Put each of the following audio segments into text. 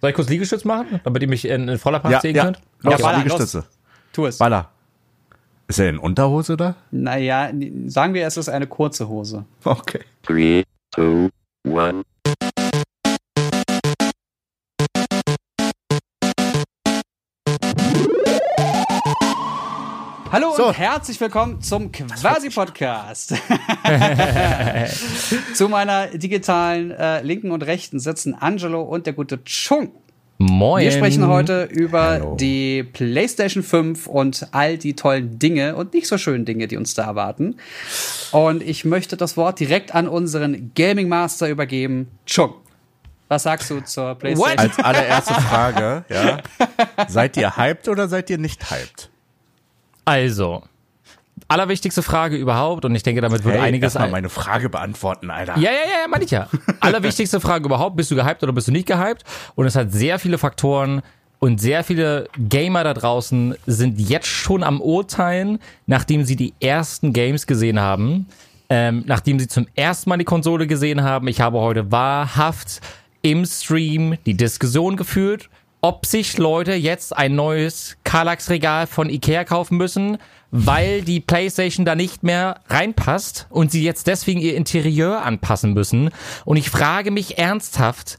Soll ich kurz Liegestütz machen, damit ihr mich in, in voller Pracht Ja, sehen ja. könnt? Ja, baller, Liegestütze. Tu es. Baller. Ist er in Unterhose da? Naja, sagen wir, es ist eine kurze Hose. Okay. Three, two, one. Hallo So. und herzlich willkommen zum Quasi-Podcast. Zu meiner digitalen äh, linken und rechten sitzen Angelo und der gute Chung. Moin. Wir sprechen heute über Hallo. die PlayStation 5 und all die tollen Dinge und nicht so schönen Dinge, die uns da erwarten. Und ich möchte das Wort direkt an unseren Gaming Master übergeben. Chung, was sagst du zur PlayStation? Als allererste Frage, ja. Seid ihr hyped oder seid ihr nicht hyped? Also, allerwichtigste Frage überhaupt, und ich denke, damit wird einiges erst mal ein. meine Frage beantworten, Alter. Ja, ja, ja, meine ich ja. Allerwichtigste Frage überhaupt, bist du gehypt oder bist du nicht gehypt? Und es hat sehr viele Faktoren und sehr viele Gamer da draußen sind jetzt schon am Urteilen, nachdem sie die ersten Games gesehen haben, ähm, nachdem sie zum ersten Mal die Konsole gesehen haben. Ich habe heute wahrhaft im Stream die Diskussion geführt, ob sich Leute jetzt ein neues Kallax-Regal von Ikea kaufen müssen, weil die PlayStation da nicht mehr reinpasst und sie jetzt deswegen ihr Interieur anpassen müssen. Und ich frage mich ernsthaft,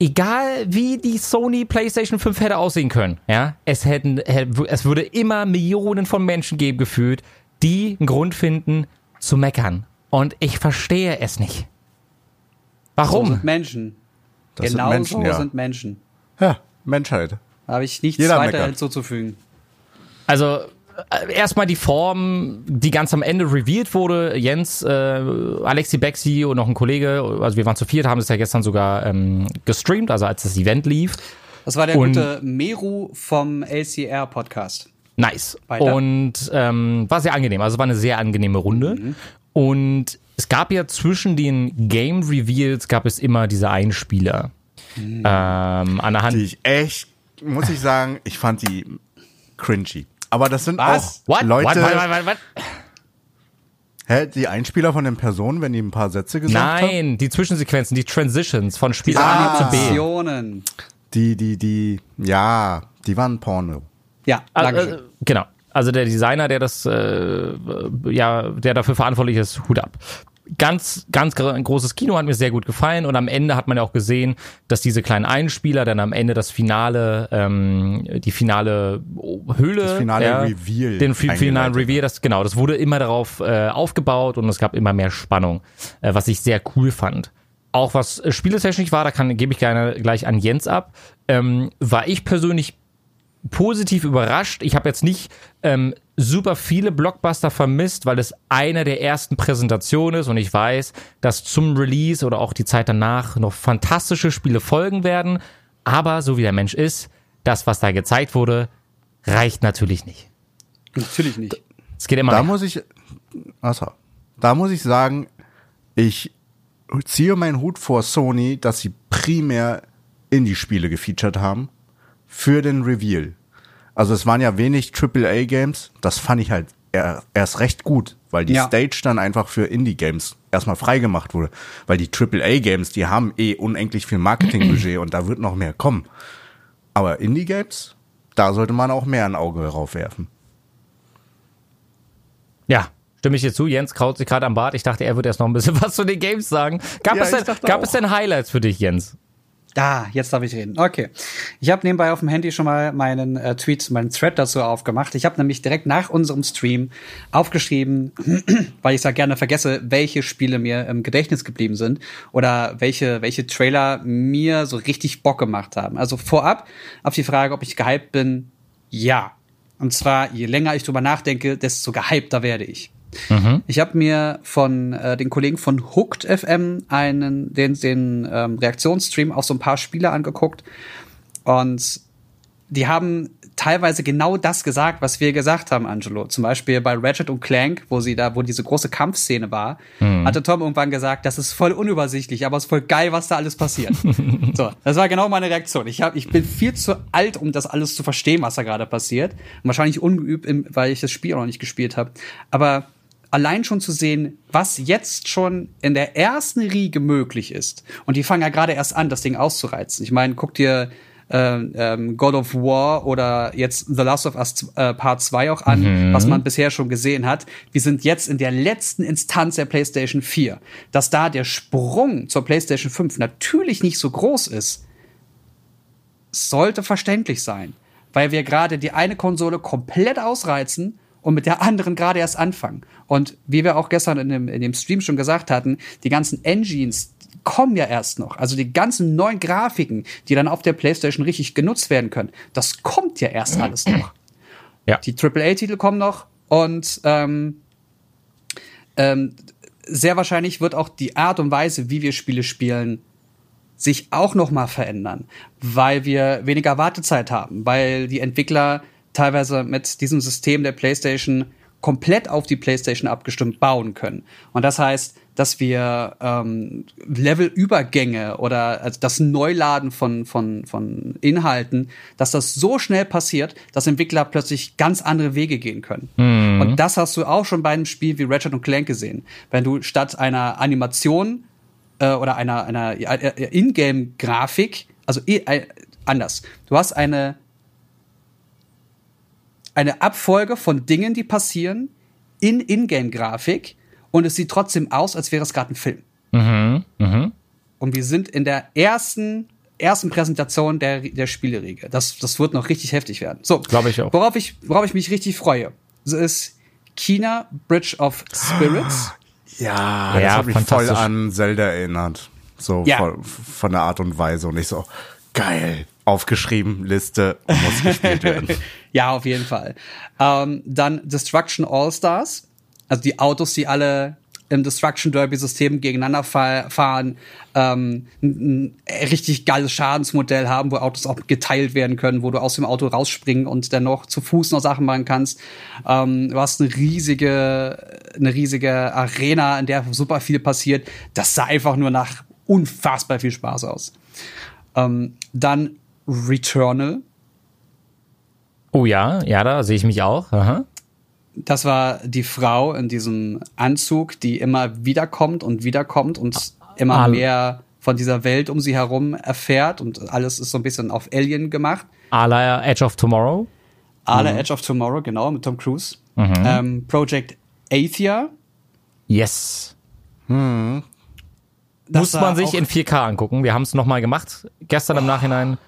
egal wie die Sony PlayStation 5 hätte aussehen können, ja, es hätten, hätte- es würde immer Millionen von Menschen geben gefühlt, die einen Grund finden zu meckern. Und ich verstehe es nicht. So Warum? sind Menschen. Das genau sind Menschen, so ja. sind Menschen. Ja, Menschheit. Habe ich nichts Jeder weiter meckert. hinzuzufügen. Also äh, erstmal die Form, die ganz am Ende revealed wurde. Jens, äh, Alexi Bexi und noch ein Kollege, also wir waren zu viert, haben es ja gestern sogar ähm, gestreamt, also als das Event lief. Das war der Und- gute Meru vom LCR Podcast. Nice. Weiter. Und ähm, war sehr angenehm. Also war eine sehr angenehme Runde. Und es gab ja zwischen den Game Reveals gab es immer diese Einspieler. Ähm, an der Hand. Die ich echt, muss ich sagen, ich fand die cringy. Aber das sind Was? auch What? Leute, What? What? What? What? What? hä, die Einspieler von den Personen, wenn die ein paar Sätze gesagt haben. Nein, die Zwischensequenzen, die Transitions von Spiel A zu B. Die, die, die, ja, die waren Porno. Ja, danke Also, äh, genau. Also der Designer, der das, äh, ja, der dafür verantwortlich ist, Hut ab. Ganz, ganz großes Kino hat mir sehr gut gefallen und am Ende hat man ja auch gesehen, dass diese kleinen Einspieler dann am Ende das Finale, ähm, die finale Höhle, Das finale ja, Reveal den fi- finalen Reveal, das genau, das wurde immer darauf äh, aufgebaut und es gab immer mehr Spannung, äh, was ich sehr cool fand. Auch was äh, spieltechnisch war, da kann gebe ich gerne gleich an Jens ab, ähm, war ich persönlich positiv überrascht. Ich habe jetzt nicht ähm, super viele Blockbuster vermisst, weil es eine der ersten Präsentationen ist und ich weiß, dass zum Release oder auch die Zeit danach noch fantastische Spiele folgen werden. Aber so wie der Mensch ist, das, was da gezeigt wurde, reicht natürlich nicht. Natürlich nicht. Es geht immer Da mehr. muss ich, achso, da muss ich sagen, ich ziehe meinen Hut vor Sony, dass sie primär Indie-Spiele gefeatured haben für den Reveal. Also es waren ja wenig AAA-Games, das fand ich halt erst recht gut, weil die Ja. Stage dann einfach für Indie-Games erstmal freigemacht wurde. Weil die AAA-Games, die haben eh unendlich viel Marketingbudget und da wird noch mehr kommen. Aber Indie-Games, da sollte man auch mehr ein Auge drauf werfen. Ja, stimme ich dir zu. Jens kraut sich gerade am Bart. Ich dachte, er wird erst noch ein bisschen was zu den Games sagen. Gab, Ja, es, denn, dachte gab auch. es denn Highlights für dich, Jens? Da, jetzt darf ich reden. Okay. Ich habe nebenbei auf dem Handy schon mal meinen äh, Tweet, meinen Thread dazu aufgemacht. Ich habe nämlich direkt nach unserem Stream aufgeschrieben, weil ich da gerne vergesse, welche Spiele mir im Gedächtnis geblieben sind oder welche, welche Trailer mir so richtig Bock gemacht haben. Also vorab auf die Frage, ob ich gehypt bin, ja. Und zwar, je länger ich drüber nachdenke, desto gehypter werde ich. Ich habe mir von äh, den Kollegen von Hooked FM einen den den ähm, Reaktionsstream auf so ein paar Spiele angeguckt und die haben teilweise genau das gesagt, was wir gesagt haben, Angelo. Zum Beispiel bei Ratchet und Clank, wo sie da, wo diese große Kampfszene war, hatte Tom irgendwann gesagt, das ist voll unübersichtlich, aber es ist voll geil, was da alles passiert. so, das war genau meine Reaktion. Ich hab, ich bin viel zu alt, um das alles zu verstehen, was da gerade passiert. Und wahrscheinlich ungeübt, im, weil ich das Spiel noch nicht gespielt habe. Aber allein schon zu sehen, was jetzt schon in der ersten Riege möglich ist. Und die fangen ja gerade erst an, das Ding auszureizen. Ich meine, guck dir ähm, ähm, God of War oder jetzt The Last of Us äh, Part 2 auch an, Mhm. was man bisher schon gesehen hat. Wir sind jetzt in der letzten Instanz der PlayStation 4. Dass da der Sprung zur PlayStation 5 natürlich nicht so groß ist, sollte verständlich sein, weil wir gerade die eine Konsole komplett ausreizen und mit der anderen gerade erst anfangen. Und wie wir auch gestern in dem, in dem Stream schon gesagt hatten, die ganzen Engines kommen ja erst noch. Also die ganzen neuen Grafiken, die dann auf der PlayStation richtig genutzt werden können, das kommt ja erst alles noch. Ja. Die AAA-Titel kommen noch und ähm, ähm, sehr wahrscheinlich wird auch die Art und Weise, wie wir Spiele spielen, sich auch noch mal verändern, weil wir weniger Wartezeit haben, weil die Entwickler teilweise mit diesem System der PlayStation komplett auf die PlayStation abgestimmt bauen können. Und das heißt, dass wir ähm, Levelübergänge oder also das Neuladen von, von, von Inhalten, dass das so schnell passiert, dass Entwickler plötzlich ganz andere Wege gehen können. Und das hast du auch schon bei einem Spiel wie Ratchet und Clank gesehen. Wenn du statt einer Animation äh, oder einer, einer äh, Ingame-Grafik, also äh, anders. Du hast eine, eine Abfolge von Dingen, die passieren in Ingame-Grafik und es sieht trotzdem aus, als wäre es gerade ein Film. Mhm. Mhm. Und wir sind in der ersten, ersten Präsentation der, der Spieleriege. Das, das wird noch richtig heftig werden. So, Glaube ich auch. Worauf ich, worauf ich mich richtig freue, das ist China Bridge of Spirits. Ja, Ja, das hat mich voll an Zelda erinnert. So Ja. von, von der Art und Weise. Und ich so, geil. Aufgeschrieben, Liste, muss gespielt werden. Ja, auf jeden Fall. Ähm, dann Destruction All-Stars. Also die Autos, die alle im Destruction Derby-System gegeneinander fa fahren, ähm, ein, ein richtig geiles Schadensmodell haben, wo Autos auch geteilt werden können, wo du aus dem Auto rausspringen und dann noch zu Fuß noch Sachen machen kannst. Ähm, du hast eine riesige, eine riesige Arena, in der super viel passiert. Das sah einfach nur nach unfassbar viel Spaß aus. Ähm, dann Returnal. Oh ja, ja, da sehe ich mich auch. Aha. Das war die Frau in diesem Anzug, die immer wiederkommt und wiederkommt und immer Al- mehr von dieser Welt um sie herum erfährt und alles ist so ein bisschen auf Alien gemacht. A la Edge of Tomorrow. Alle Edge of Tomorrow, genau, mit Tom Cruise. Ähm, Project Athia. Yes. Das Muss man sich in 4K angucken. Wir haben es nochmal gemacht, gestern im Nachhinein.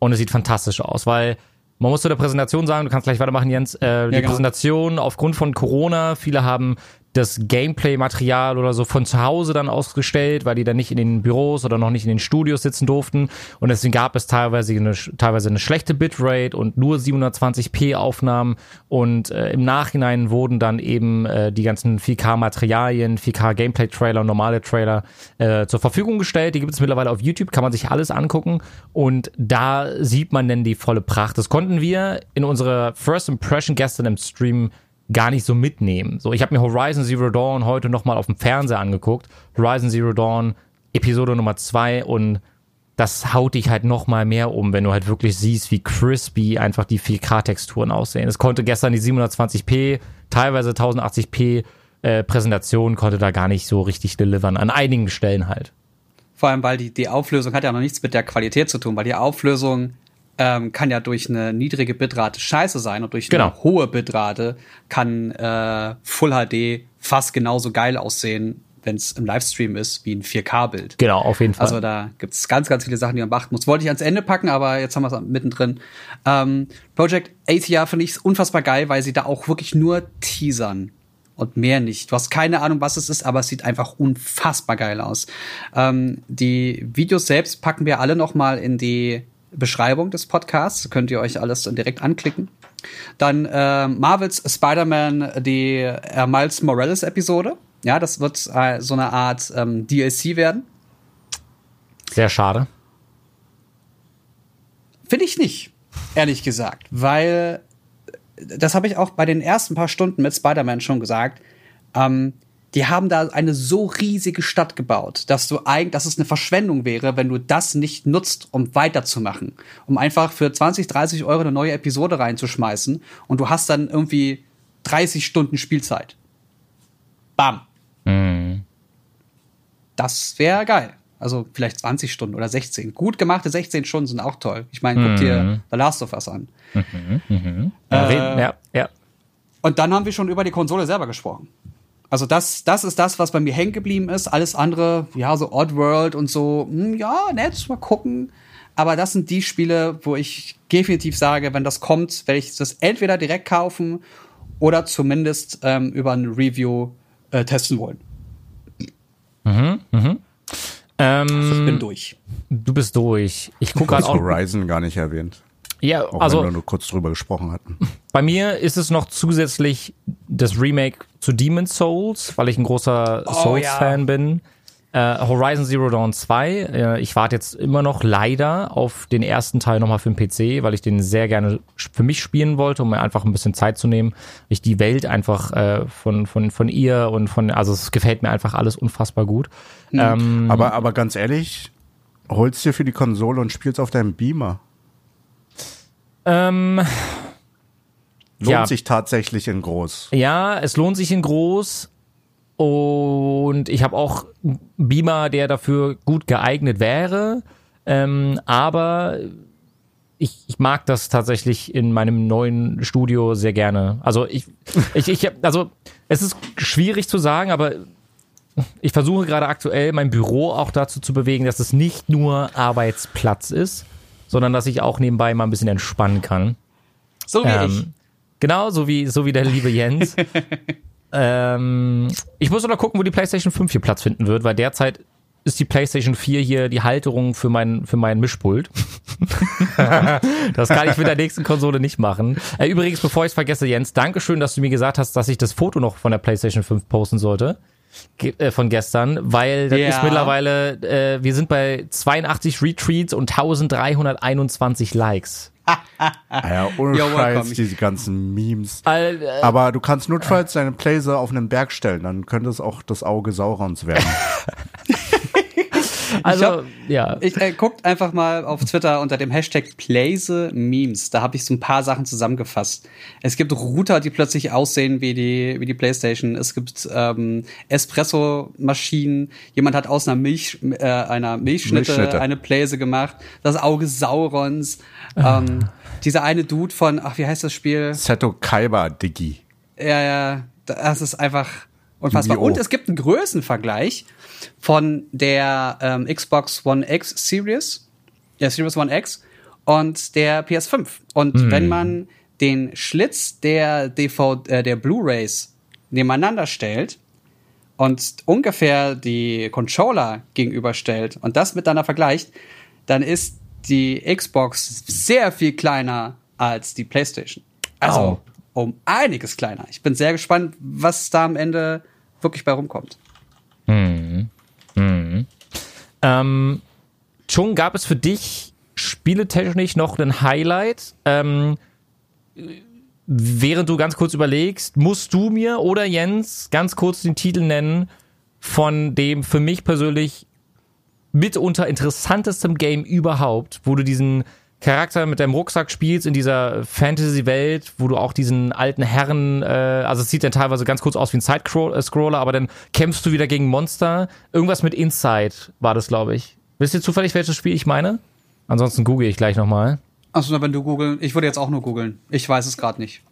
Und es sieht fantastisch aus, weil man muss zu der Präsentation sagen, du kannst gleich weitermachen, Jens. Äh, die genau. Präsentation aufgrund von Corona, viele haben das Gameplay-Material oder so von zu Hause dann ausgestellt, weil die dann nicht in den Büros oder noch nicht in den Studios sitzen durften. Und deswegen gab es teilweise eine, teilweise eine schlechte Bitrate und nur 720p Aufnahmen. Und äh, im Nachhinein wurden dann eben äh, die ganzen 4K-Materialien, 4K-Gameplay-Trailer und normale Trailer äh, zur Verfügung gestellt. Die gibt es mittlerweile auf YouTube, kann man sich alles angucken. Und da sieht man dann die volle Pracht. Das konnten wir in unserer First Impression gestern im Stream gar nicht so mitnehmen. So, ich habe mir Horizon Zero Dawn heute nochmal auf dem Fernseher angeguckt. Horizon Zero Dawn, Episode Nummer zwei und das haut dich halt nochmal mehr um, wenn du halt wirklich siehst, wie crispy einfach die 4K-Texturen aussehen. Es konnte gestern die 720p, teilweise 1080p äh, Präsentation konnte da gar nicht so richtig delivern. An einigen Stellen halt. Vor allem, weil die, die Auflösung hat ja noch nichts mit der Qualität zu tun, weil die Auflösung ähm, kann ja durch eine niedrige Bitrate scheiße sein und durch Genau. eine hohe Bitrate kann äh, Full HD fast genauso geil aussehen, wenn es im Livestream ist, wie ein 4K-Bild. Genau, auf jeden Fall. Also da gibt's ganz, ganz viele Sachen, die man beachten muss. Wollte ich ans Ende packen, aber jetzt haben wir es mittendrin. Ähm, Project Athia finde ich unfassbar geil, weil sie da auch wirklich nur teasern und mehr nicht. Du hast keine Ahnung, was es ist, aber es sieht einfach unfassbar geil aus. Ähm, die Videos selbst packen wir alle noch mal in die Beschreibung des Podcasts. Könnt ihr euch alles dann direkt anklicken. Dann äh, Marvels Spider-Man, die äh, Miles Morales Episode. Ja, das wird äh, so eine Art ähm, DLC werden. Sehr schade. Finde ich nicht, ehrlich gesagt, weil das habe ich auch bei den ersten paar Stunden mit Spider-Man schon gesagt. Ähm, die haben da eine so riesige Stadt gebaut, dass du eigentlich, dass es eine Verschwendung wäre, wenn du das nicht nutzt, um weiterzumachen. Um einfach für 20, 30 Euro eine neue Episode reinzuschmeißen und du hast dann irgendwie 30 Stunden Spielzeit. Bam. Mhm. Das wäre geil. Also vielleicht 20 Stunden oder 16. Gut gemachte 16 Stunden sind auch toll. Ich meine, guck dir The Last of Us an. Ja, Äh, reden- ja, ja. Und dann haben wir schon über die Konsole selber gesprochen. Also das, das ist das, was bei mir hängen geblieben ist. Alles andere, ja, so Oddworld und so, hm, ja, nett, mal gucken. Aber das sind die Spiele, wo ich definitiv sage, wenn das kommt, werde ich das entweder direkt kaufen oder zumindest ähm, über ein Review äh, testen wollen. Ähm, Ich bin durch. du bist durch. Ich gucke Du hast gerade auch. Horizon gar nicht erwähnt. Ja, Auch also wenn wir nur kurz drüber gesprochen hatten. Bei mir ist es noch zusätzlich das Remake zu Demon's Souls, weil ich ein großer Oh, Souls-Fan bin. Äh, Horizon Zero Dawn 2. Äh, ich warte jetzt immer noch leider auf den ersten Teil nochmal für den PC, weil ich den sehr gerne für mich spielen wollte, um mir einfach ein bisschen Zeit zu nehmen. Ich die Welt einfach äh, von, von, von ihr und von, also es gefällt mir einfach alles unfassbar gut. Ähm, Aber, aber ganz ehrlich, holst dir für die Konsole und spielst auf deinem Beamer. ähm, Lohnt Ja. sich tatsächlich in groß. Ja, es lohnt sich in groß. Und ich habe auch einen Beamer, der dafür gut geeignet wäre. Ähm, aber ich, ich mag das tatsächlich in meinem neuen Studio sehr gerne. Also ich, ich, ich hab- also es ist schwierig zu sagen, aber ich versuche gerade aktuell mein Büro auch dazu zu bewegen, dass es nicht nur Arbeitsplatz ist, sondern dass ich auch nebenbei mal ein bisschen entspannen kann. So wie ich. Genau, so wie, so wie der liebe Jens. ähm, ich muss noch gucken, wo die PlayStation 5 hier Platz finden wird, weil derzeit ist die PlayStation 4 hier die Halterung für mein, für mein Mischpult. das kann ich mit der nächsten Konsole nicht machen. Äh, übrigens, bevor ich es vergesse, Jens, Dankeschön, dass du mir gesagt hast, dass ich das Foto noch von der PlayStation 5 posten sollte. Äh, von gestern, weil das Ja. ist mittlerweile, äh, wir sind bei 82 Retweets und 1321 Likes. Ah ja, ohne welcome. Scheiß, diese ganzen Memes. All, äh, Aber du kannst notfalls deine Playse auf einen Berg stellen, dann könnte es auch das Auge Saurons werden. Also, hab- ja. Ich äh, guckt einfach mal auf Twitter unter dem Hashtag Playse Memes. Da habe ich so ein paar Sachen zusammengefasst. Es gibt Router, die plötzlich aussehen wie die wie die PlayStation. Es gibt ähm, Espresso-Maschinen. Jemand hat aus einer Milch äh, einer Milchschnitte, Milchschnitte. eine Playse gemacht. Das Auge Saurons. Ähm, dieser eine Dude von ach wie heißt das Spiel? Seto Kaiba, Diggi. Ja, ja, das ist einfach unfassbar. Und es gibt einen Größenvergleich von der ähm, Xbox One X Series, ja, Series One X und der PS5. Und wenn man den Schlitz der DV, äh, der Blu-rays nebeneinander stellt und ungefähr die Controller gegenüberstellt und das miteinander vergleicht, dann ist die Xbox sehr viel kleiner als die PlayStation. Also Au. um einiges kleiner. Ich bin sehr gespannt, was da am Ende wirklich bei rumkommt. Ähm, Chung, gab es für dich spieletechnisch noch ein Highlight? Ähm, während du ganz kurz überlegst, musst du mir oder Jens ganz kurz den Titel nennen von dem für mich persönlich mitunter interessantestem Game überhaupt, wo du diesen Charakter mit deinem Rucksack spielst in dieser Fantasy-Welt, wo du auch diesen alten Herren, äh, also es sieht dann teilweise ganz kurz aus wie ein Side-Scroller, aber dann kämpfst du wieder gegen Monster. Irgendwas mit Inside war das, glaube ich. Wisst ihr zufällig, welches Spiel ich meine? Ansonsten google ich gleich nochmal. Achso, wenn du googeln, ich würde jetzt auch nur googeln. Ich weiß es gerade nicht.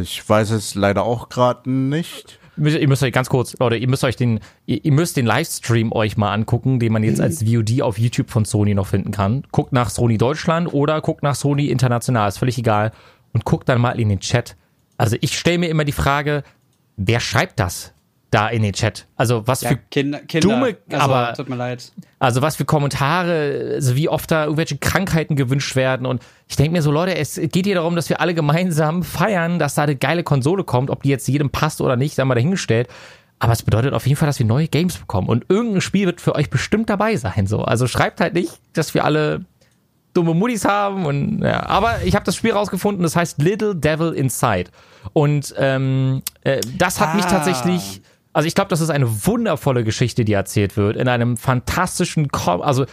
Ich weiß es leider auch gerade nicht. Ihr müsst euch ganz kurz, oder ihr müsst euch den, ihr, ihr müsst den Livestream euch mal angucken, den man jetzt als VOD auf YouTube von Sony noch finden kann. Guckt nach Sony Deutschland oder guckt nach Sony International, ist völlig egal. Und guckt dann mal in den Chat. Also ich stelle mir immer die Frage, wer schreibt das da in den Chat? Also was Ja, für Kinder, Kinder. dumme- also, aber- tut mir leid. also was für Kommentare, also wie oft da irgendwelche Krankheiten gewünscht werden. Und ich denke mir so, Leute, es geht hier darum, dass wir alle gemeinsam feiern, dass da eine geile Konsole kommt, ob die jetzt jedem passt oder nicht, sei mal dahingestellt. Aber es bedeutet auf jeden Fall, dass wir neue Games bekommen. Und irgendein Spiel wird für euch bestimmt dabei sein. So. Also schreibt halt nicht, dass wir alle dumme Muttis haben und ja, aber ich habe das Spiel rausgefunden, das heißt Little Devil Inside und ähm, äh, das hat mich Ah. tatsächlich, also ich glaube, das ist eine wundervolle Geschichte, die erzählt wird in einem fantastischen, Ko also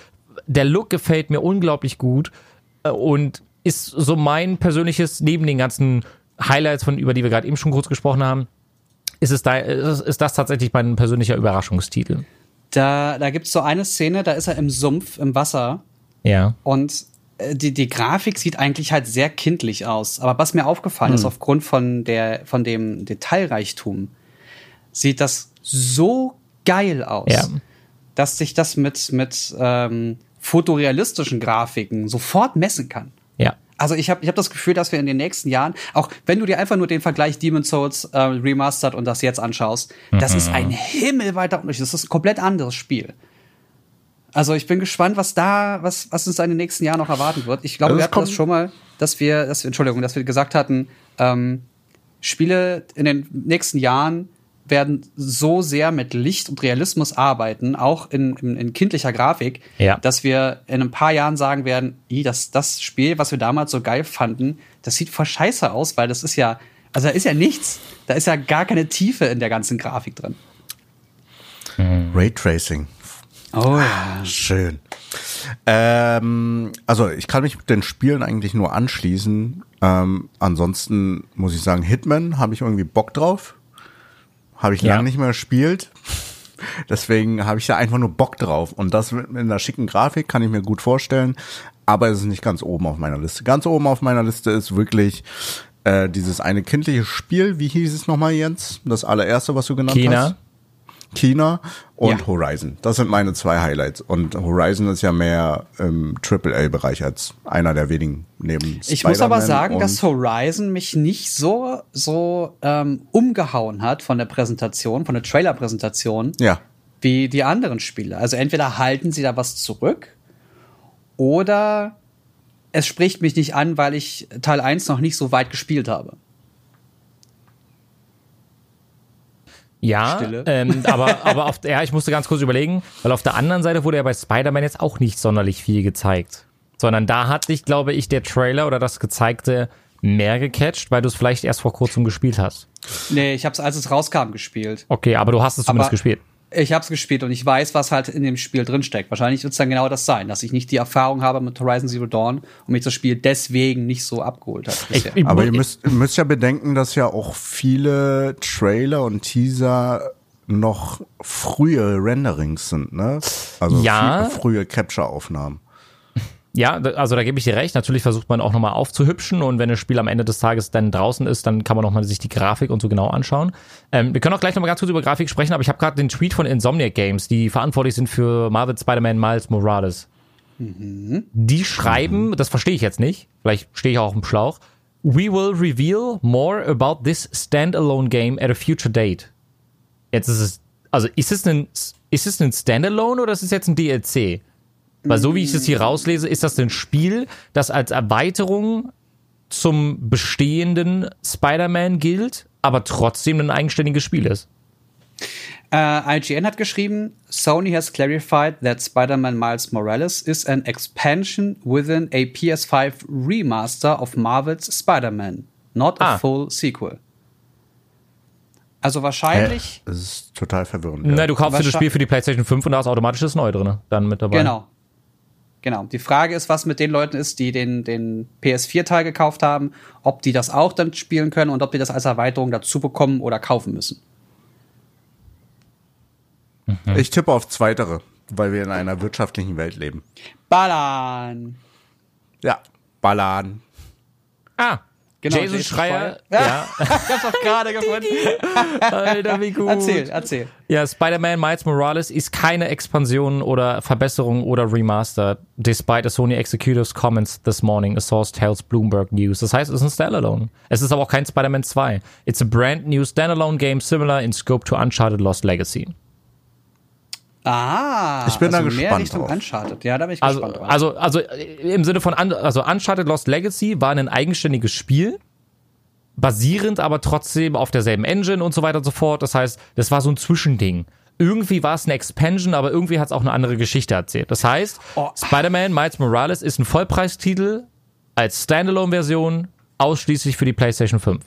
der Look gefällt mir unglaublich gut äh, und ist so mein persönliches neben den ganzen Highlights von über die wir gerade eben schon kurz gesprochen haben ist, es da, ist, das tatsächlich mein persönlicher Überraschungstitel. Da, da gibt's so eine Szene, da ist er im Sumpf, im Wasser Ja. und äh, die, die Grafik sieht eigentlich halt sehr kindlich aus. Aber was mir aufgefallen ist, aufgrund von, der, von dem Detailreichtum, sieht das so geil aus, Ja. dass sich das mit, mit ähm, fotorealistischen Grafiken sofort messen kann. Ja. Also ich habe ich hab das Gefühl, dass wir in den nächsten Jahren, auch wenn du dir einfach nur den Vergleich Demon's Souls äh, Remastered und das jetzt anschaust, das ist ein himmelweiter Unterschied. Das ist ein komplett anderes Spiel. Also ich bin gespannt, was da, was, was uns da in den nächsten Jahren noch erwarten wird. Ich glaube, Also wir hatten das schon mal, dass wir, dass wir, Entschuldigung, dass wir gesagt hatten, ähm, Spiele in den nächsten Jahren werden so sehr mit Licht und Realismus arbeiten, auch in, in, in kindlicher Grafik, Ja. dass wir in ein paar Jahren sagen werden, "Ih, das, das Spiel, was wir damals so geil fanden, das sieht voll scheiße aus, weil das ist ja, also da ist ja nichts, da ist ja gar keine Tiefe in der ganzen Grafik drin. Raytracing. Oh ja. Schön. Ähm, also ich kann mich mit den Spielen eigentlich nur anschließen. Ähm, ansonsten muss ich sagen, Hitman habe ich irgendwie Bock drauf. Habe ich Ja. lange nicht mehr gespielt. Deswegen habe ich da einfach nur Bock drauf. Und das mit einer schicken Grafik kann ich mir gut vorstellen. Aber es ist nicht ganz oben auf meiner Liste. Ganz oben auf meiner Liste ist wirklich äh, dieses eine kindliche Spiel. Wie hieß es nochmal, Jens? Das allererste, was du genannt China. hast? China und Ja. Horizon. Das sind meine zwei Highlights. Und Horizon ist ja mehr im AAA-Bereich als einer der wenigen neben Ich muss aber sagen, dass Horizon mich nicht so, so ähm, umgehauen hat von der Präsentation, von der Trailer-Präsentation, ja, wie die anderen Spiele. Also entweder halten sie da was zurück oder es spricht mich nicht an, weil ich Teil 1 noch nicht so weit gespielt habe. Ja, ähm, aber, aber auf, ja, ich musste ganz kurz überlegen, weil auf der anderen Seite wurde ja bei Spider-Man jetzt auch nicht sonderlich viel gezeigt. Sondern da hat dich, glaube ich, der Trailer oder das Gezeigte mehr gecatcht, weil du es vielleicht erst vor kurzem gespielt hast. Nee, ich habe es, als es rauskam, gespielt. Okay, aber du hast es zumindest Aber- gespielt. Ich habe es gespielt und ich weiß, was halt in dem Spiel drinsteckt. Wahrscheinlich wird es dann genau das sein, dass ich nicht die Erfahrung habe mit Horizon Zero Dawn und mich das Spiel deswegen nicht so abgeholt hat Ich, bisher. ich, aber ihr ich- müsst, ihr müsst ja bedenken, dass ja auch viele Trailer und Teaser noch frühe Renderings sind, ne? Also Ja. frü- frühe Capture-Aufnahmen. Ja, also da gebe ich dir recht. Natürlich versucht man auch nochmal aufzuhübschen und wenn das Spiel am Ende des Tages dann draußen ist, dann kann man nochmal sich die Grafik und so genau anschauen. Ähm, wir können auch gleich nochmal ganz kurz über Grafik sprechen, aber ich habe gerade den Tweet von Insomniac Games, die verantwortlich sind für Marvel Spider-Man Miles Morales. Die schreiben, das verstehe ich jetzt nicht, vielleicht stehe ich auch dem Schlauch, We will reveal more about this standalone game at a future date. Jetzt ist es, also ist es ein, ist es ein Standalone oder ist es jetzt ein DLC? Weil so wie ich es hier rauslese, ist das ein Spiel, das als Erweiterung zum bestehenden Spider-Man gilt, aber trotzdem ein eigenständiges Spiel ist. Äh, IGN hat geschrieben, Sony has clarified that Spider-Man Miles Morales is an expansion within a PS5 remaster of Marvel's Spider-Man, not a Ah. full sequel. Also wahrscheinlich, Das ist total verwirrend. ja. Na, du kaufst dir das Spiel für die PlayStation 5 und da ist automatisch das Neue drin, dann mit dabei. genau. Genau. Die Frage ist, was mit den Leuten ist, die den, den PS4-Teil gekauft haben, ob die das auch dann spielen können und ob die das als Erweiterung dazu bekommen oder kaufen müssen. Ich tippe auf Zweitere, weil wir in einer wirtschaftlichen Welt leben. Ballern! Ja, ballern. Ah, Genau, Jason, Jason Schreier. Schreier. Ja, Ich hab's doch gerade gefunden. Alter, wie gut. Erzähl, erzähl. Ja, Spider-Man Miles Morales ist keine Expansion oder Verbesserung oder Remaster, despite a Sony Executive's comments this morning, a source tells Bloomberg News. Das heißt, es ist ein Standalone. Es ist aber auch kein Spider-Man 2. It's a brand new standalone game similar in scope to Uncharted Lost Legacy. Ah, Ich bin da also mehr gespannt Richtung drauf. Uncharted. Ja, da bin ich Also, gespannt drauf. also, also äh, im Sinne von, Un also Uncharted Lost Legacy war ein eigenständiges Spiel, basierend aber trotzdem auf derselben Engine und so weiter und so fort. Das heißt, das war so ein Zwischending. Irgendwie war es eine Expansion, aber irgendwie hat es auch eine andere Geschichte erzählt. Das heißt, Oh. Spider-Man Miles Morales ist ein Vollpreistitel als Standalone-Version ausschließlich für die PlayStation 5.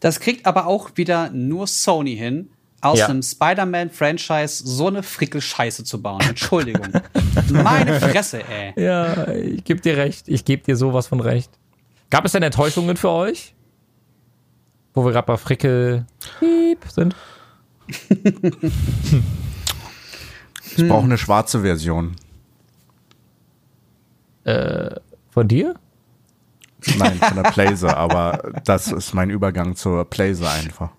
Das kriegt aber auch wieder nur Sony hin, aus Ja. einem Spider-Man-Franchise so eine Frickelscheiße zu bauen. Entschuldigung. Meine Fresse, ey. Ja, ich gebe dir recht. Ich gebe dir sowas von recht. Gab es denn Enttäuschungen für euch? wo wir gerade bei Frickel Piep sind. Ich brauche eine schwarze Version. Von dir? Nein, von der Blazer, aber das ist mein Übergang zur Blazer einfach.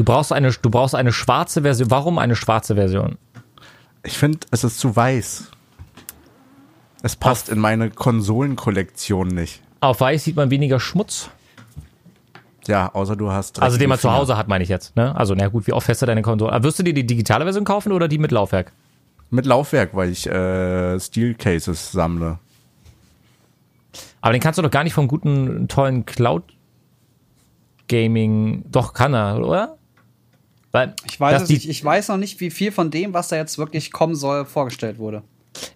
Du brauchst eine, du brauchst eine schwarze Version. Warum eine schwarze Version? Ich finde, es ist zu weiß. Es passt in meine Konsolenkollektion nicht. Auf weiß sieht man weniger Schmutz. Ja, außer du hast. Also den man zu. Hause hat, meine ich jetzt. Ne? Also na gut, wie oft fährst du deine Konsole? Aber wirst du dir die digitale Version kaufen oder die mit Laufwerk? Mit Laufwerk, weil ich äh, Steel Cases sammle. Aber den kannst du doch gar nicht vom guten, tollen Cloud Gaming. Doch, kann er, oder? Weil, Ich weiß es nicht. Ich weiß noch nicht, wie viel von dem, was da jetzt wirklich kommen soll, vorgestellt wurde.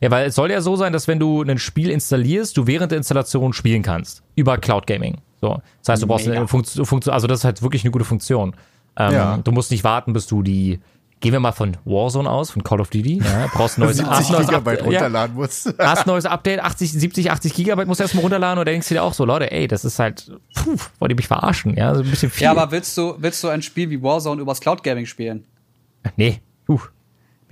Ja, weil es soll ja so sein, dass wenn du ein Spiel installierst, du während der Installation spielen kannst. Über Cloud Gaming. So. Das heißt, du brauchst Mega. eine Funktion, Funktion, also das ist halt wirklich eine gute Funktion. Ähm, Ja. Du musst nicht warten, bis du die, gehen wir mal von Warzone aus, von Call of Duty, ja, brauchst ein neues, 70 hast ein neues Gigabyte Update- ja, runterladen muss. hast ein neues Update, 80, 70, 80 Gigabyte musst du erstmal runterladen und denkst du dir auch so, Leute, ey, das ist halt, puh, wollt ihr mich verarschen, ja, so ein bisschen viel. Ja, aber willst du, willst du ein Spiel wie Warzone übers Cloud Gaming spielen? nee, puh.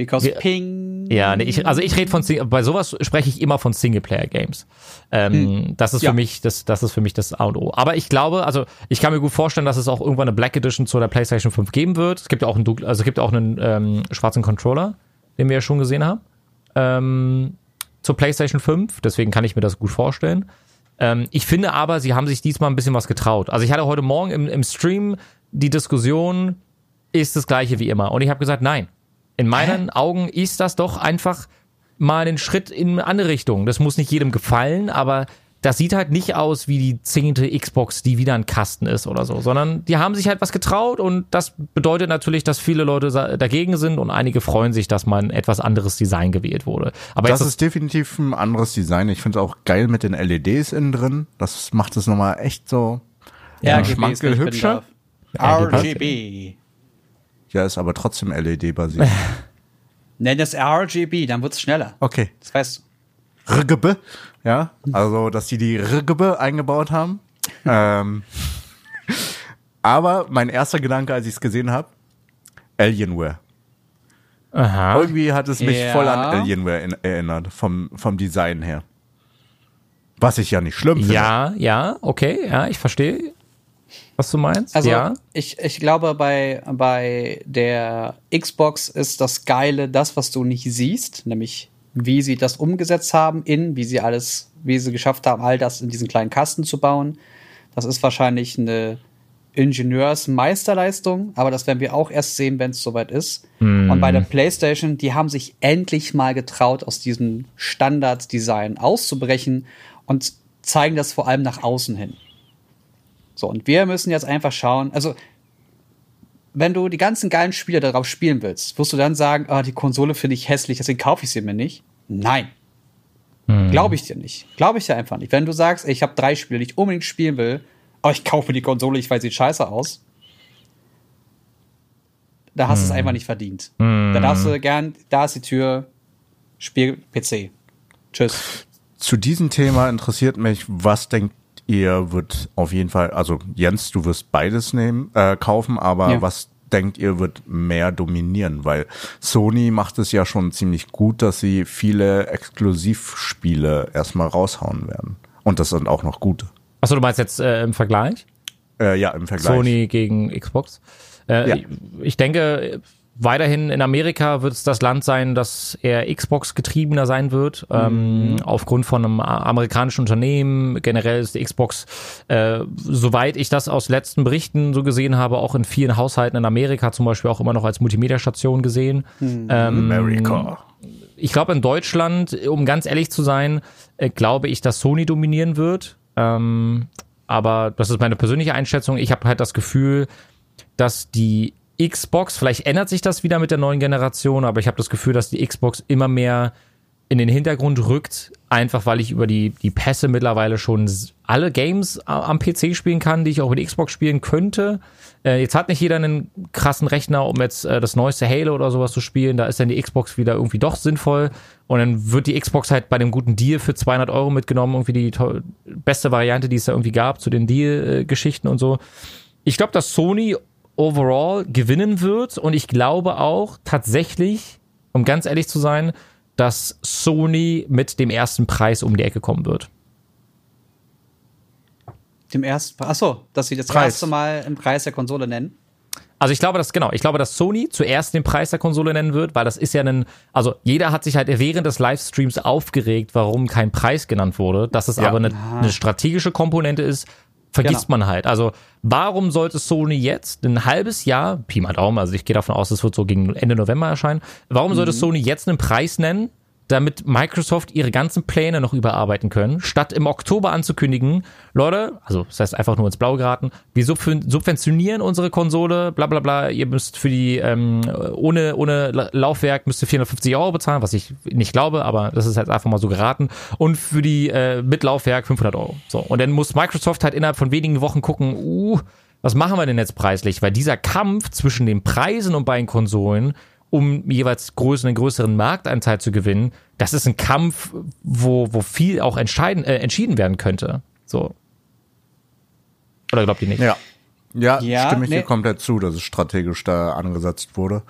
Because Wir- Ping. Ja, nee, ich, also ich rede von bei sowas spreche ich immer von Singleplayer-Games. Ähm, Das ist Ja. für mich das, das ist für mich das A und O. Aber ich glaube, also ich kann mir gut vorstellen, dass es auch irgendwann eine Black Edition zu der PlayStation 5 geben wird. Es gibt ja auch einen, also es gibt auch einen ähm, schwarzen Controller, den wir ja schon gesehen haben, ähm, zur PlayStation 5. Deswegen kann ich mir das gut vorstellen. Ähm, ich finde aber, sie haben sich diesmal ein bisschen was getraut. Also ich hatte heute Morgen im, im Stream die Diskussion, ist das gleiche wie immer. Und ich habe gesagt, nein. In meinen Augen ist das doch einfach mal ein Schritt in eine andere Richtung. Das muss nicht jedem gefallen, aber das sieht halt nicht aus wie die zehnte Xbox, die wieder ein Kasten ist oder so, sondern die haben sich halt was getraut und das bedeutet natürlich, dass viele Leute dagegen sind und einige freuen sich, dass mal ein etwas anderes Design gewählt wurde. Aber Das ist definitiv ein anderes Design. Ich finde es auch geil mit den LEDs innen drin. Das macht es nochmal echt so Ja, ja, schmankel hübscher. RGB. Ja, ist aber trotzdem LED-basiert. Nenn es RGB, dann wird's schneller. Okay. Das weißt du. RGB, ja, also dass die die RGB eingebaut haben. ähm, aber mein erster Gedanke, als ich es gesehen habe, Alienware. aha. Irgendwie hat es mich Ja. voll an Alienware in, erinnert, vom, vom Design her. Was ich ja nicht schlimm finde. Ja, ja, okay, ja, ich verstehe, was du meinst. Also ja. ich, ich glaube, bei, bei der Xbox ist das Geile das, was du nicht siehst, nämlich wie sie das umgesetzt haben in, wie sie alles, wie sie geschafft haben, all das in diesen kleinen Kasten zu bauen. Das ist wahrscheinlich eine Ingenieursmeisterleistung, aber das werden wir auch erst sehen, wenn es soweit ist. Und bei der PlayStation, die haben sich endlich mal getraut, aus diesem Standarddesign auszubrechen und zeigen das vor allem nach außen hin. So, und wir müssen jetzt einfach schauen, also wenn du die ganzen geilen Spiele darauf spielen willst, wirst du dann sagen, ah, die Konsole finde ich hässlich, deswegen kaufe ich sie mir nicht? Nein. Glaube ich dir nicht. Glaube ich dir einfach nicht. Wenn du sagst, ich habe drei Spiele, die ich unbedingt spielen will, aber ich kaufe die Konsole, ich weiß, sie sieht scheiße aus, da hast du es einfach nicht verdient. Da darfst du gern, da ist die Tür, Spiel PC. Tschüss. Zu diesem Thema interessiert mich, was denkt ihr wird auf jeden Fall, also Jens, du wirst beides nehmen, äh, kaufen, aber Ja. was denkt ihr wird mehr dominieren? Weil Sony macht es ja schon ziemlich gut, dass sie viele Exklusivspiele erstmal raushauen werden. Und das sind auch noch gute. Achso, du meinst jetzt äh, im Vergleich? Äh, ja, im Vergleich. Sony gegen Xbox. Äh, Ja. ich, ich denke, weiterhin in Amerika wird es das Land sein, das eher Xbox getriebener sein wird. Ähm, aufgrund von einem amerikanischen Unternehmen. Generell ist die Xbox, äh, soweit ich das aus letzten Berichten so gesehen habe, auch in vielen Haushalten in Amerika zum Beispiel auch immer noch als Multimedia-Station gesehen. Ähm, America. ich glaube, in Deutschland, um ganz ehrlich zu sein, äh, glaube ich, dass Sony dominieren wird. Ähm, aber das ist meine persönliche Einschätzung. Ich habe halt das Gefühl, dass die Xbox, vielleicht ändert sich das wieder mit der neuen Generation, aber ich habe das Gefühl, dass die Xbox immer mehr in den Hintergrund rückt, einfach weil ich über die, die Pässe mittlerweile schon alle Games am PC spielen kann, die ich auch mit Xbox spielen könnte. Äh, jetzt hat nicht jeder einen krassen Rechner, um jetzt äh, das neueste Halo oder sowas zu spielen. Da ist dann die Xbox wieder irgendwie doch sinnvoll. Und dann wird die Xbox halt bei dem guten Deal für 200 Euro mitgenommen, irgendwie die beste Variante, die es da irgendwie gab zu den Deal-Geschichten und so. Ich glaube, dass Sony overall gewinnen wird und ich glaube auch tatsächlich, um ganz ehrlich zu sein, dass Sony mit dem ersten Preis um die Ecke kommen wird. Dem ersten, ach so, dass sie das Preis. erste Mal im Preis der Konsole nennen. Also ich glaube, dass genau, ich glaube, dass Sony zuerst den Preis der Konsole nennen wird, weil das ist ja ein, also jeder hat sich halt während des Livestreams aufgeregt, warum kein Preis genannt wurde. Dass es Ja. aber eine, eine strategische Komponente ist, vergisst Genau. man halt. Also warum sollte Sony jetzt ein halbes Jahr, Pi mal Daumen, also ich gehe davon aus, es wird so gegen Ende November erscheinen, warum sollte Sony jetzt einen Preis nennen, damit Microsoft ihre ganzen Pläne noch überarbeiten können, statt im Oktober anzukündigen, Leute, also das heißt einfach nur ins Blaue geraten, wir subven- subventionieren unsere Konsole, bla bla bla, ihr müsst für die, ähm, ohne, ohne La- Laufwerk müsst ihr 450 Euro bezahlen, was ich nicht glaube, aber das ist halt einfach mal so geraten und für die äh, mit Laufwerk 500 Euro. So, und dann muss Microsoft halt innerhalb von wenigen Wochen gucken, uh, was machen wir denn jetzt preislich? Weil dieser Kampf zwischen den Preisen und beiden Konsolen um jeweils größeren, einen größeren Marktanteil zu gewinnen, das ist ein Kampf, wo, wo viel auch entscheiden, äh, entschieden werden könnte. So. Oder glaubt ihr nicht? Ja. Ja, Ja, stimme ich nee. dir komplett zu, dass es strategisch da angesetzt wurde.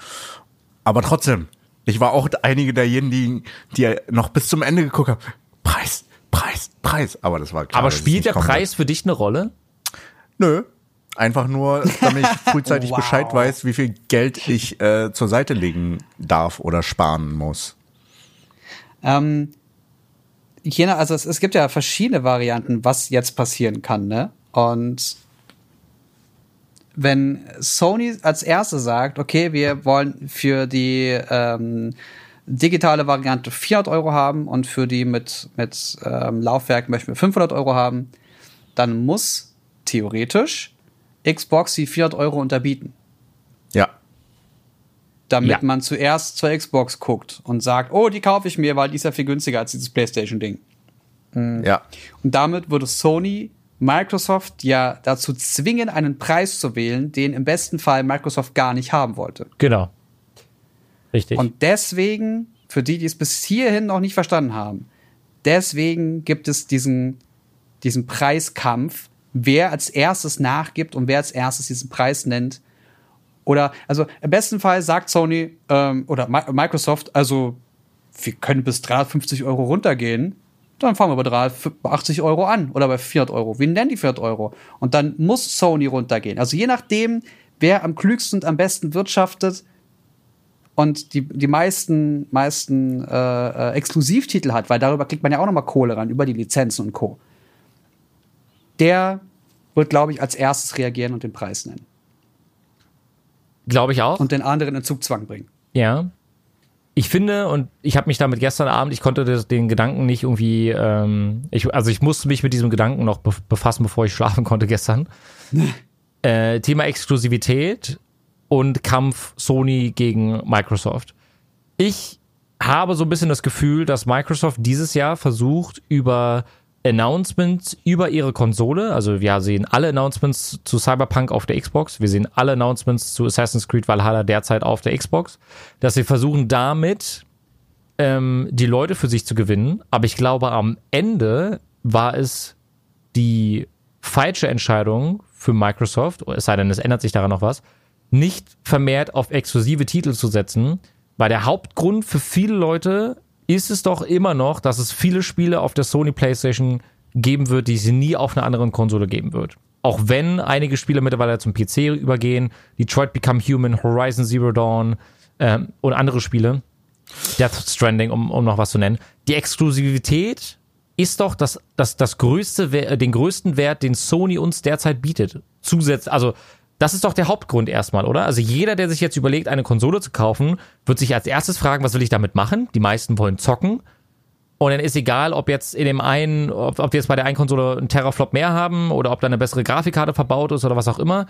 Aber trotzdem, ich war auch einige derjenigen, die noch bis zum Ende geguckt haben. Preis, Preis, Preis. Aber das war klar. Aber spielt der Preis für dich eine Rolle? Nö. Einfach nur, damit ich frühzeitig Wow. Bescheid weiß, wie viel Geld ich äh, zur Seite legen darf oder sparen muss. Ähm, je nach, also es, es gibt ja verschiedene Varianten, was jetzt passieren kann, ne? Und wenn Sony als erste sagt, okay, wir wollen für die ähm, digitale Variante 400 Euro haben und für die mit, mit ähm, Laufwerk möchten wir 500 Euro haben, dann muss theoretisch Xbox die 400 Euro unterbieten Ja. damit Ja. man zuerst zur Xbox guckt und sagt, oh, die kaufe ich mir, weil die ist ja viel günstiger als dieses PlayStation-Ding. Ja. Und damit würde Sony Microsoft ja dazu zwingen, einen Preis zu wählen, den im besten Fall Microsoft gar nicht haben wollte. Genau. Richtig. Und deswegen, für die, die es bis hierhin noch nicht verstanden haben, deswegen gibt es diesen, diesen Preiskampf, wer als erstes nachgibt und wer als erstes diesen Preis nennt. Oder, also im besten Fall sagt Sony ähm, oder Mi Microsoft, also wir können bis 350 Euro runtergehen. Dann fangen wir bei 380 Euro an oder bei 400 Euro. Wir nennen die 400 Euro. Und dann muss Sony runtergehen. Also je nachdem, wer am klügsten und am besten wirtschaftet, und die, die meisten, meisten äh, äh, Exklusivtitel hat, weil darüber kriegt man ja auch nochmal Kohle ran, über die Lizenzen und Co. Der wird, glaube ich, als erstes reagieren und den Preis nennen. Glaube ich auch. Und den anderen in Zugzwang bringen. Ja. Ich finde, und ich habe mich damit gestern Abend, ich konnte das, den Gedanken nicht irgendwie, ähm, ich, also ich musste mich mit diesem Gedanken noch bef- befassen, bevor ich schlafen konnte gestern. äh, Thema Exklusivität und Kampf Sony gegen Microsoft. Ich habe so ein bisschen das Gefühl, dass Microsoft dieses Jahr versucht, über Announcements über ihre Konsole, also wir sehen alle Announcements zu Cyberpunk auf der Xbox, wir sehen alle Announcements zu Assassin's Creed Valhalla derzeit auf der Xbox, dass sie versuchen damit ähm, die Leute für sich zu gewinnen. Aber ich glaube, am Ende war es die falsche Entscheidung für Microsoft, es sei denn, es ändert sich daran noch was, nicht vermehrt auf exklusive Titel zu setzen, weil der Hauptgrund für viele Leute ist es doch immer noch, dass es viele Spiele auf der Sony PlayStation geben wird, die es nie auf einer anderen Konsole geben wird. Auch wenn einige Spiele mittlerweile zum PC übergehen, Detroit Become Human, Horizon Zero Dawn ähm, und andere Spiele, Death Stranding, um, um noch was zu nennen. Die Exklusivität ist doch das, das, das größte, den größten Wert, den Sony uns derzeit bietet. Zusätzlich, also das ist doch der Hauptgrund erstmal, oder? Also jeder, der sich jetzt überlegt, eine Konsole zu kaufen, wird sich als erstes fragen, was will ich damit machen? Die meisten wollen zocken. Und dann ist egal, ob jetzt in dem einen, ob, ob wir jetzt bei der einen Konsole einen Terraflop mehr haben oder ob da eine bessere Grafikkarte verbaut ist oder was auch immer.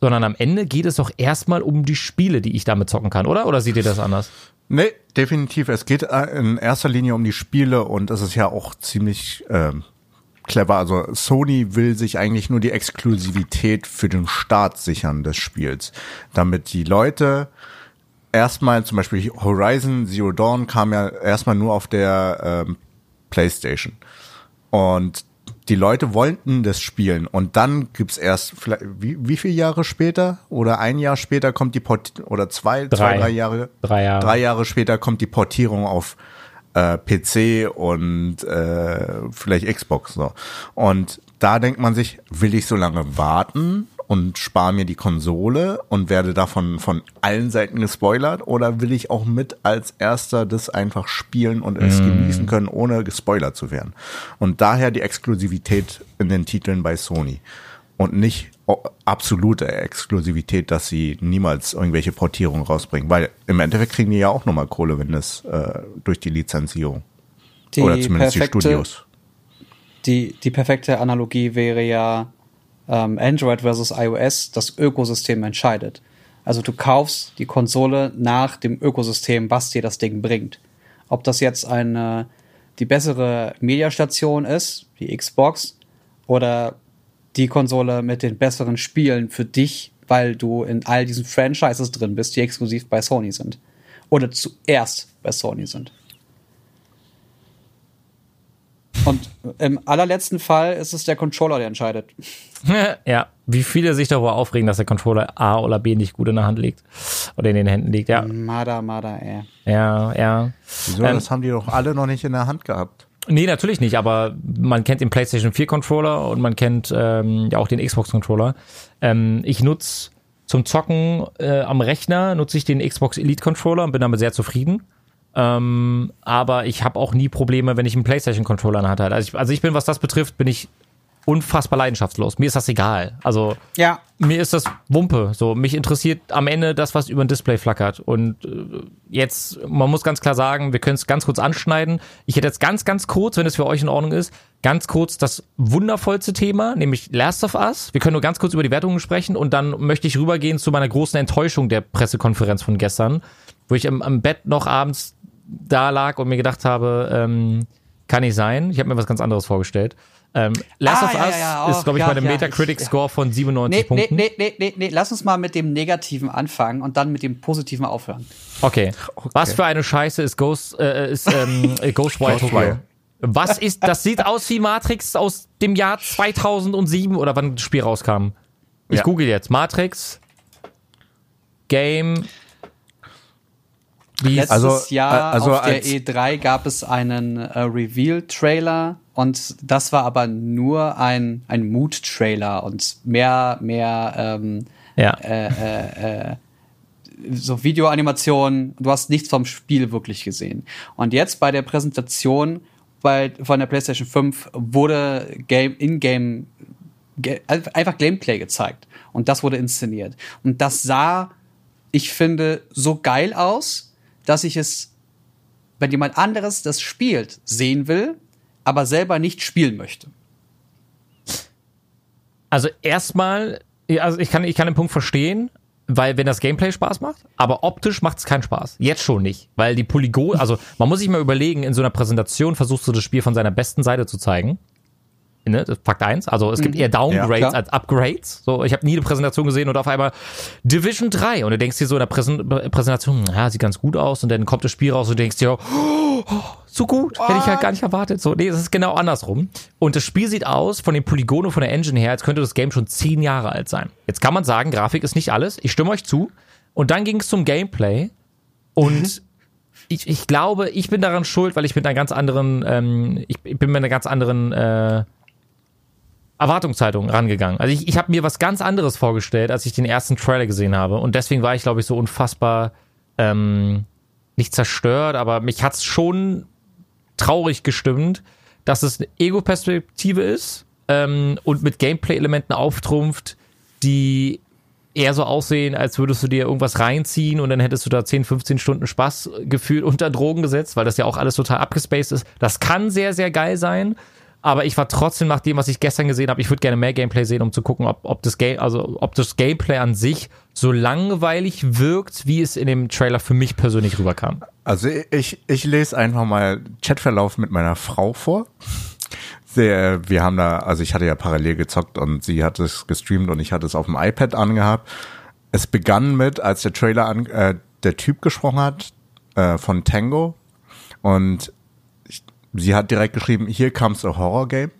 Sondern am Ende geht es doch erstmal um die Spiele, die ich damit zocken kann, oder? Oder seht ihr das anders? Nee, definitiv. Es geht äh, in erster Linie um die Spiele und es ist ja auch ziemlich ähm, clever. Also Sony will sich eigentlich nur die Exklusivität für den Start sichern des Spiels, damit die Leute erstmal zum Beispiel Horizon Zero Dawn kam ja erstmal nur auf der ähm, PlayStation und die Leute wollten das spielen und dann gibt's erst vielleicht, wie, wie viele Jahre später oder ein Jahr später kommt die Port oder zwei, Drei. zwei, drei Jahre, Drei Jahre. drei Jahre später kommt die Portierung auf äh, PC und äh, vielleicht Xbox so. Und da denkt man sich, will ich so lange warten und spare mir die Konsole und werde davon von allen Seiten gespoilert oder will ich auch mit als erster das einfach spielen und es genießen können, ohne gespoilert zu werden? Und daher die Exklusivität in den Titeln bei Sony und nicht o- absolute Exklusivität, dass sie niemals irgendwelche Portierungen rausbringen, weil im Endeffekt kriegen die ja auch nochmal Kohle, wenn das äh, durch die Lizenzierung Die oder zumindest die perfekte- Studios. Die, die perfekte Analogie wäre ja ähm, Android versus iOS, das Ökosystem entscheidet. Also du kaufst die Konsole nach dem Ökosystem, was dir das Ding bringt. Ob das jetzt eine die bessere Mediastation ist, die Xbox, oder die Konsole mit den besseren Spielen für dich, weil du in all diesen Franchises drin bist, die exklusiv bei Sony sind. Oder zuerst bei Sony sind. Und im allerletzten Fall ist es der Controller, der entscheidet. ja, wie viele sich darüber aufregen, dass der Controller A oder B nicht gut in der Hand liegt oder in den Händen liegt. Ja, Mada, Mada, ey. ja, ja. Wieso? Ähm, das haben die doch alle noch nicht in der Hand gehabt. Nee, natürlich nicht, aber man kennt den PlayStation 4 Controller und man kennt ähm, ja auch den Xbox Controller. Ähm, ich nutze zum Zocken äh, am Rechner nutze ich den Xbox Elite Controller und bin damit sehr zufrieden. Ähm, aber ich habe auch nie Probleme, wenn ich einen PlayStation Controller habe. Also ich, also ich bin, was das betrifft, bin ich unfassbar leidenschaftslos. Mir ist das egal. Also Ja. mir ist das Wumpe. So, mich interessiert am Ende das, was über ein Display flackert. Und äh, jetzt, man muss ganz klar sagen, wir können es ganz kurz anschneiden. Ich hätte jetzt ganz, ganz kurz, wenn es für euch in Ordnung ist, ganz kurz das wundervollste Thema, nämlich Last of Us. Wir können nur ganz kurz über die Wertungen sprechen und dann möchte ich rübergehen zu meiner großen Enttäuschung der Pressekonferenz von gestern, wo ich am, am Bett noch abends da lag und mir gedacht habe, ähm, kann nicht sein. Ich habe mir was ganz anderes vorgestellt. Ähm, Last Ah, of ja, Us ja, auch, ist, glaube ich, ja, bei einem ja, Metacritic-Score von 97 Nee, nee, Punkten. nee, nee, nee, nee, lass uns mal mit dem Negativen anfangen und dann mit dem Positiven aufhören. Okay. Was für eine Scheiße ist Ghost, äh, ist, ähm, äh, Ghostwire Tokyo? Was ist, das sieht aus wie Matrix aus dem Jahr 2007 oder wann das Spiel rauskam. Ich Ja. google jetzt. Matrix, Game, wie Letztes Also, Jahr äh, also auf der als- E3 gab es einen äh, Reveal-Trailer und das war aber nur ein, ein Mood-Trailer und mehr, mehr ähm, ja. so Videoanimationen, du hast nichts vom Spiel wirklich gesehen. Und jetzt bei der Präsentation bei, von der PlayStation 5 wurde Game, in-game, einfach Gameplay gezeigt. Und das wurde inszeniert. Und das sah, ich finde, so geil aus, dass ich es, wenn jemand anderes das spielt, sehen will, aber selber nicht spielen möchte. Also erstmal, also ich kann, ich kann den Punkt verstehen, weil wenn das Gameplay Spaß macht, aber optisch macht es keinen Spaß. Jetzt schon nicht, weil die Polygon, also man muss sich mal überlegen, in so einer Präsentation versuchst du das Spiel von seiner besten Seite zu zeigen. Ne, das ist Fakt eins. Also es gibt eher Downgrades klar. als Upgrades. So, ich habe nie eine Präsentation gesehen und auf einmal Division 3 und du denkst dir so in der Präsen Präsentation, ja, sieht ganz gut aus und dann kommt das Spiel raus und du denkst dir, oh, so gut, hätte ich halt gar nicht erwartet. So, nee, das ist genau andersrum. Und das Spiel sieht aus, von den Polygonen, von der Engine her, als könnte das Game schon zehn Jahre alt sein. Jetzt kann man sagen, Grafik ist nicht alles. Ich stimme euch zu. Und dann ging es zum Gameplay. Und ich, ich glaube, ich bin daran schuld, weil ich mit einer ganz anderen, ähm, ich, ich bin mit einer ganz anderen äh, Erwartungshaltung rangegangen. Also ich, ich habe mir was ganz anderes vorgestellt, als ich den ersten Trailer gesehen habe. Und deswegen war ich, glaube ich, so unfassbar ähm, nicht zerstört, aber mich hat's schon traurig gestimmt, dass es eine Ego-Perspektive ist ähm, und mit Gameplay-Elementen auftrumpft, die eher so aussehen, als würdest du dir irgendwas reinziehen und dann hättest du da 10, 15 Stunden Spaß gefühlt unter Drogen gesetzt, weil das ja auch alles total abgespaced ist. Das kann sehr, sehr geil sein. Aber ich war trotzdem nach dem, was ich gestern gesehen habe, ich würde gerne mehr Gameplay sehen, um zu gucken, ob, ob, das Game, also, ob das Gameplay an sich so langweilig wirkt, wie es in dem Trailer für mich persönlich rüberkam. Also ich, ich lese einfach mal Chatverlauf mit meiner Frau vor. Wir haben da, also ich hatte ja parallel gezockt und sie hat es gestreamt und ich hatte es auf dem iPad angehabt. Es begann mit, als der Trailer an, äh, der Typ gesprochen hat äh, von Tango und sie hat direkt geschrieben, hier comes a Horror Game.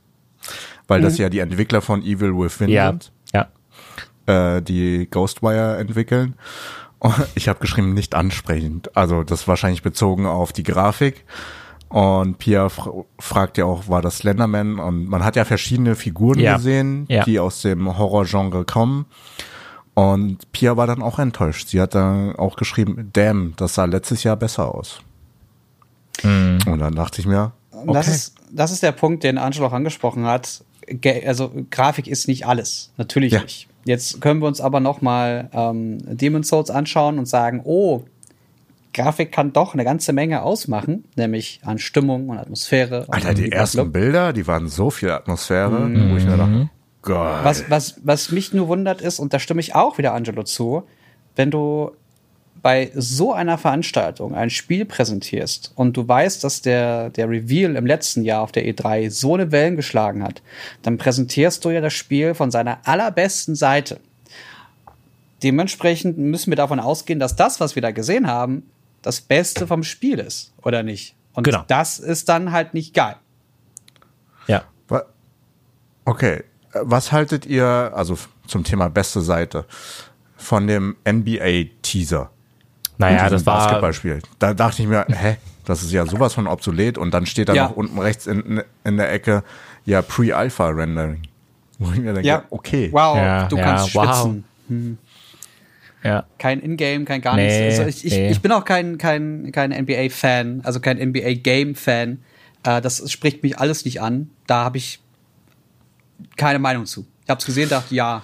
weil das ja die Entwickler von Evil Within Ja, sind, ja. äh, die Ghostwire entwickeln. Und Ich habe geschrieben, nicht ansprechend. Also das ist wahrscheinlich bezogen auf die Grafik. Und Pia fra fragt ja auch, war das Slenderman? Und man hat ja verschiedene Figuren Ja. gesehen, Ja. die aus dem Horrorgenre kommen. Und Pia war dann auch enttäuscht. Sie hat dann auch geschrieben, damn, das sah letztes Jahr besser aus. Mhm. Und dann dachte ich mir, okay. Das, ist, das ist der Punkt, den Angelo auch angesprochen hat. Also Grafik ist nicht alles, natürlich Ja. nicht. Jetzt können wir uns aber noch mal ähm, Demon's Souls anschauen und sagen, oh, Grafik kann doch eine ganze Menge ausmachen, nämlich an Stimmung und Atmosphäre. und Alter, die Look. ersten Bilder, die waren so viel Atmosphäre, wo ich mir dachte, Gott. Was, was, was mich nur wundert ist, und da stimme ich auch wieder Angelo zu, wenn du bei so einer Veranstaltung ein Spiel präsentierst und du weißt, dass der, der Reveal im letzten Jahr auf der E3 so eine Wellen geschlagen hat, dann präsentierst du ja das Spiel von seiner allerbesten Seite. Dementsprechend müssen wir davon ausgehen, dass das, was wir da gesehen haben, das Beste vom Spiel ist, oder nicht? Und Genau. das ist dann halt nicht geil. Ja. Okay, was haltet ihr, also zum Thema beste Seite, von dem NBA-Teaser? Naja, das war. Basketballspiel. Da dachte ich mir, hä, das ist ja sowas von obsolet und dann steht da Ja. noch unten rechts in, in der Ecke, ja, Pre-Alpha-Rendering. Wo ich mir denke, Ja, okay. Wow, Ja, du ja, kannst wow. schwitzen. Ja. kein Ingame, kein gar Nee, nichts. Also ich, ich, nee. ich bin auch kein, kein, kein NBA-Fan, also kein NBA-Game-Fan. Äh, das spricht mich alles nicht an. Da habe ich keine Meinung zu. Ich habe es gesehen, dachte, ja,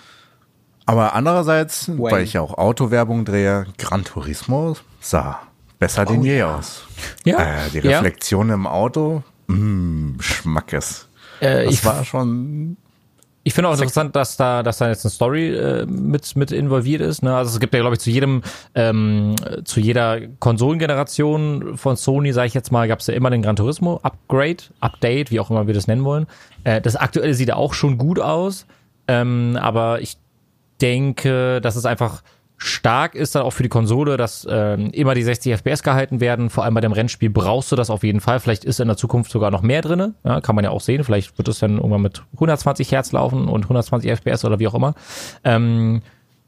Aber andererseits, Wayne. weil ich ja auch Autowerbung drehe, Gran Turismo sah besser denn je aus. Ja. Äh, die Ja. Reflexion im Auto, mh, Schmackes. Äh, Das ich war schon Ich finde auch interessant, dass da, dass da jetzt eine Story äh, mit mit involviert ist. Ne? Also es gibt ja, glaube ich, zu jedem, ähm, zu jeder Konsolengeneration von Sony, sage ich jetzt mal, gab es ja immer den Gran Turismo Upgrade, Update, wie auch immer wir das nennen wollen. Äh, das aktuelle sieht ja auch schon gut aus, ähm, aber ich denke, dass es einfach stark ist dann auch für die Konsole, dass ähm, immer die 60 FPS gehalten werden. Vor allem bei dem Rennspiel brauchst du das auf jeden Fall. Vielleicht ist in der Zukunft sogar noch mehr drinne. Ja, kann man ja auch sehen. Vielleicht wird es dann irgendwann mit 120 Hertz laufen und 120 FPS oder wie auch immer. Ähm,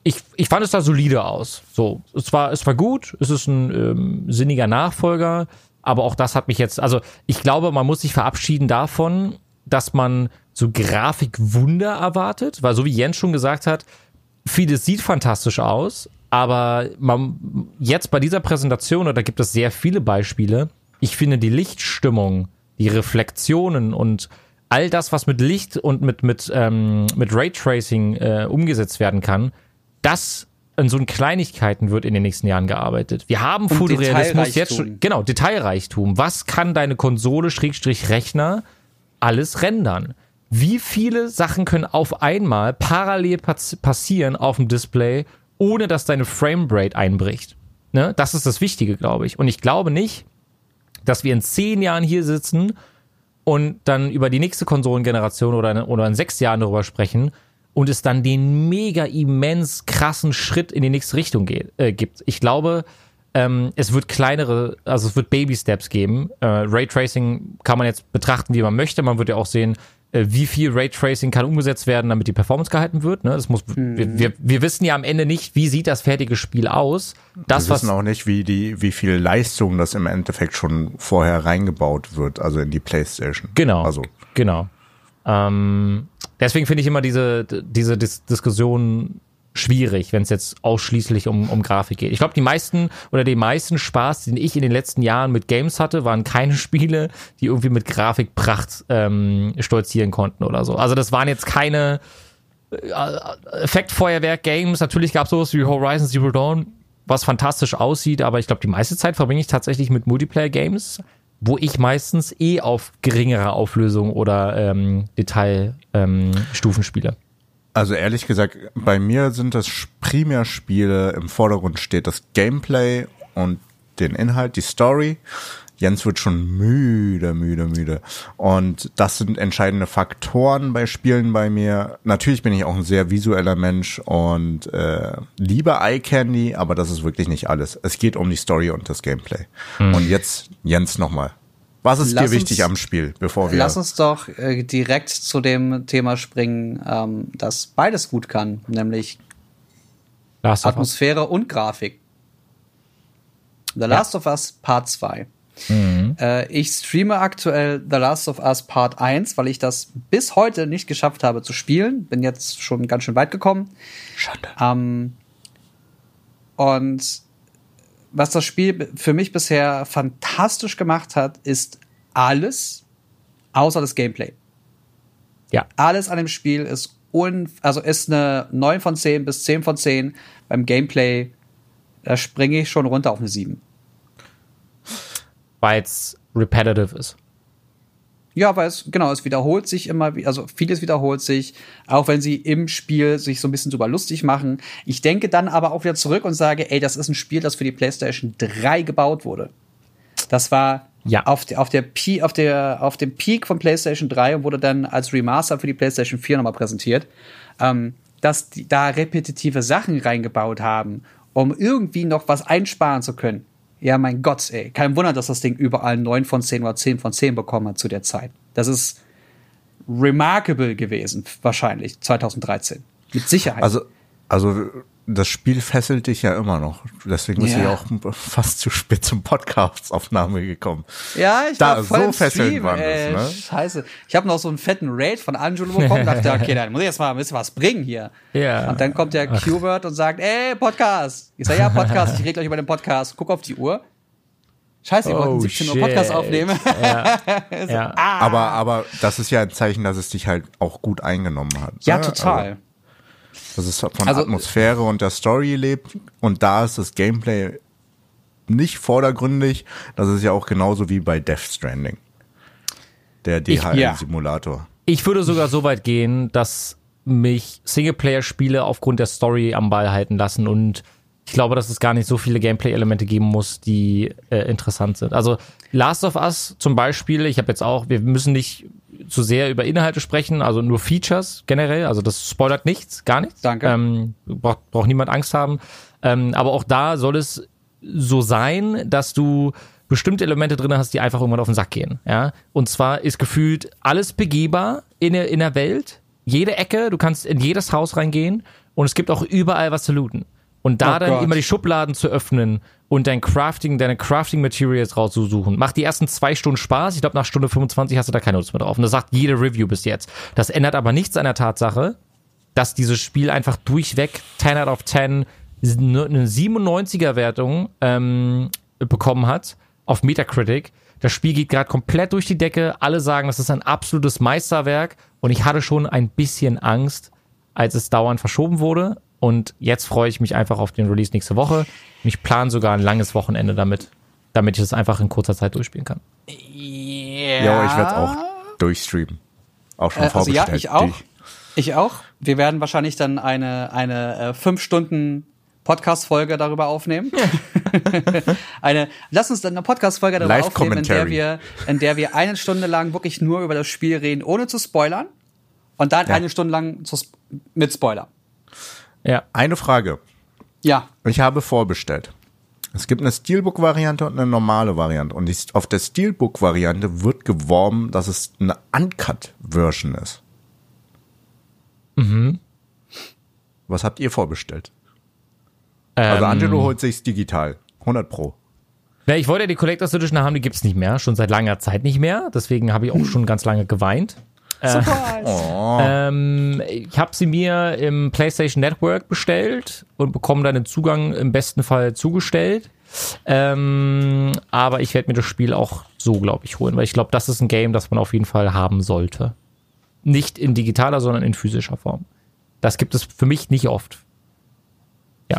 ich, ich fand es da solide aus. So, es war, es war gut, es ist ein ähm, sinniger Nachfolger, aber auch das hat mich jetzt, also ich glaube, man muss sich verabschieden davon, dass man so Grafikwunder erwartet, weil so wie Jens schon gesagt hat, vieles sieht fantastisch aus, aber man, jetzt bei dieser Präsentation, und da gibt es sehr viele Beispiele, ich finde die Lichtstimmung, die Reflexionen und all das, was mit Licht und mit, mit, ähm, mit Raytracing äh, umgesetzt werden kann, das an so Kleinigkeiten wird in den nächsten Jahren gearbeitet. Wir haben Fotorealismus jetzt schon, genau, Detailreichtum. Was kann deine Konsole, Schrägstrich Rechner, alles rendern? Wie viele Sachen können auf einmal parallel pass passieren auf dem Display, ohne dass deine Framerate einbricht? Ne? Das ist das Wichtige, glaube ich. Und ich glaube nicht, dass wir in zehn Jahren hier sitzen und dann über die nächste Konsolengeneration oder, oder in sechs Jahren darüber sprechen und es dann den mega immens krassen Schritt in die nächste Richtung geht, äh, gibt. Ich glaube, ähm, es wird kleinere, also es wird Baby-Steps geben. Äh, Raytracing kann man jetzt betrachten, wie man möchte. Man wird ja auch sehen, wie viel Raytracing kann umgesetzt werden, damit die Performance gehalten wird. Ne? Das muss, wir, wir, wir wissen ja am Ende nicht, wie sieht das fertige Spiel aus. Das, Wir was wissen auch nicht, wie die, wie viel Leistung das im Endeffekt schon vorher reingebaut wird, also in die Playstation. Genau. Also, Genau. Ähm, deswegen finde ich immer diese, diese Dis Diskussion schwierig, wenn es jetzt ausschließlich um, um Grafik geht. Ich glaube, die meisten oder den meisten Spaß, den ich in den letzten Jahren mit Games hatte, waren keine Spiele, die irgendwie mit Grafikpracht ähm, stolzieren konnten oder so. Also das waren jetzt keine äh, Effektfeuerwerk-Games. Natürlich gab es sowas wie Horizon Zero Dawn, was fantastisch aussieht, aber ich glaube, die meiste Zeit verbringe ich tatsächlich mit Multiplayer-Games, wo ich meistens eh auf geringere Auflösung oder ähm, Detailstufen ähm, spiele. Also ehrlich gesagt, bei mir sind das primär Spiele, im Vordergrund steht das Gameplay und den Inhalt, die Story. Jens wird schon müde, müde, müde. Und das sind entscheidende Faktoren bei Spielen bei mir. Natürlich bin ich auch ein sehr visueller Mensch und äh, liebe Eye Candy, aber das ist wirklich nicht alles. Es geht um die Story und das Gameplay. Und jetzt, Jens nochmal. Was ist Lass dir wichtig uns- am Spiel, bevor wir. Lass uns doch äh, direkt zu dem Thema springen, ähm, das beides gut kann, nämlich Last of Us. Atmosphäre und Grafik. The Last of Us Part 2. Mhm. Äh, ich streame aktuell The Last of Us Part 1, weil ich das bis heute nicht geschafft habe zu spielen. Bin jetzt schon ganz schön weit gekommen. Schande. Ähm, und was das Spiel für mich bisher fantastisch gemacht hat, ist alles außer das Gameplay. Ja. Alles an dem Spiel ist un also ist eine 9 von 10 bis 10 von 10. Beim Gameplay, da springe ich schon runter auf eine 7. Weil es repetitive ist. Ja, weil es, genau, es wiederholt sich immer, also vieles wiederholt sich, auch wenn sie im Spiel sich so ein bisschen drüber lustig machen. Ich denke dann aber auch wieder zurück und sage, ey, das ist ein Spiel, das für die PlayStation 3 gebaut wurde. Das war Ja. auf, der, auf, der, auf, der, auf dem Peak von PlayStation 3 und wurde dann als Remaster für die PlayStation 4 nochmal präsentiert, ähm, dass die da repetitive Sachen reingebaut haben, um irgendwie noch was einsparen zu können. Ja, mein Gott, ey. Kein Wunder, dass das Ding überall 9 von 10 oder 10 von 10 bekommen hat zu der Zeit. Das ist remarkable gewesen, wahrscheinlich, 2013. Mit Sicherheit. Also, also das Spiel fesselt dich ja immer noch. Deswegen ist Ja. ich auch fast zu spät zum Podcast-Aufnahme gekommen. Ja, ich Da, war voll so fesselnd waren das, ne? Scheiße. Ich habe noch so einen fetten Raid von Angelo bekommen. dachte, okay, dann muss ich jetzt mal ein bisschen was bringen hier. Ja. Und dann kommt der Q-Word und sagt, ey, Podcast. Ich sage, ja, Podcast. Ich rede gleich über den Podcast. Guck auf die Uhr. Scheiße, wir wollten 17 Uhr Podcast aufnehmen. Ja. ja. Aber, aber das ist ja ein Zeichen, dass es dich halt auch gut eingenommen hat. ja, ne? total. Also, dass es von Also- Atmosphäre und der Story lebt. Und da ist das Gameplay nicht vordergründig. Das ist ja auch genauso wie bei Death Stranding. Der Ich- ja. DHL-Simulator. Ich würde sogar so weit gehen, dass mich Singleplayer-Spiele aufgrund der Story am Ball halten lassen und ich glaube, dass es gar nicht so viele Gameplay-Elemente geben muss, die äh, interessant sind. Also Last of Us zum Beispiel, ich habe jetzt auch, wir müssen nicht zu sehr über Inhalte sprechen, also nur Features generell, also das spoilert nichts, gar nichts. Danke. Ähm, braucht, braucht niemand Angst haben. Ähm, aber auch da soll es so sein, dass du bestimmte Elemente drin hast, die einfach irgendwann auf den Sack gehen. Ja? Und zwar ist gefühlt alles begehbar in der, in der Welt. Jede Ecke, du kannst in jedes Haus reingehen und es gibt auch überall was zu looten. Und da Oh dann Gott. immer die Schubladen zu öffnen und dein Crafting, deine Crafting Materials rauszusuchen, macht die ersten zwei Stunden Spaß. Ich glaube, nach Stunde 25 hast du da keine Lust mehr drauf. Und das sagt jede Review bis jetzt. Das ändert aber nichts an der Tatsache, dass dieses Spiel einfach durchweg 10 out of 10 eine 97er Wertung ähm, bekommen hat auf Metacritic. Das Spiel geht gerade komplett durch die Decke. Alle sagen, das ist ein absolutes Meisterwerk. Und ich hatte schon ein bisschen Angst, als es dauernd verschoben wurde. Und jetzt freue ich mich einfach auf den Release nächste Woche. Und ich plane sogar ein langes Wochenende damit, damit ich es einfach in kurzer Zeit durchspielen kann. Ja, ich werde es auch durchstreamen. Auch schon Äh, also ja, vorbestellt. ich auch. Ich auch. Wir werden wahrscheinlich dann eine, eine äh, fünf Stunden Podcast-Folge darüber aufnehmen. eine, lass uns dann eine Podcast-Folge darüber aufnehmen, in der, wir, in der wir eine Stunde lang wirklich nur über das Spiel reden, ohne zu spoilern. Und dann Ja. eine Stunde lang zu, mit Spoiler. Ja. Eine Frage. Ja. Ich habe vorbestellt. Es gibt eine Steelbook-Variante und eine normale Variante. Und auf der Steelbook-Variante wird geworben, dass es eine Uncut-Version ist. Mhm. Was habt ihr vorbestellt? Also Ähm, Angelo holt sich's digital. 100 Pro. Na, ich wollte ja die Collectors Edition haben, die gibt's nicht mehr, schon seit langer Zeit nicht mehr. Deswegen habe ich auch schon ganz lange geweint. Surprise. Ähm, ich habe sie mir im PlayStation Network bestellt und bekomme dann den Zugang im besten Fall zugestellt. Ähm, aber ich werde mir das Spiel auch so, glaube ich, holen, weil ich glaube, das ist ein Game, das man auf jeden Fall haben sollte. Nicht in digitaler, sondern in physischer Form. Das gibt es für mich nicht oft. Ja.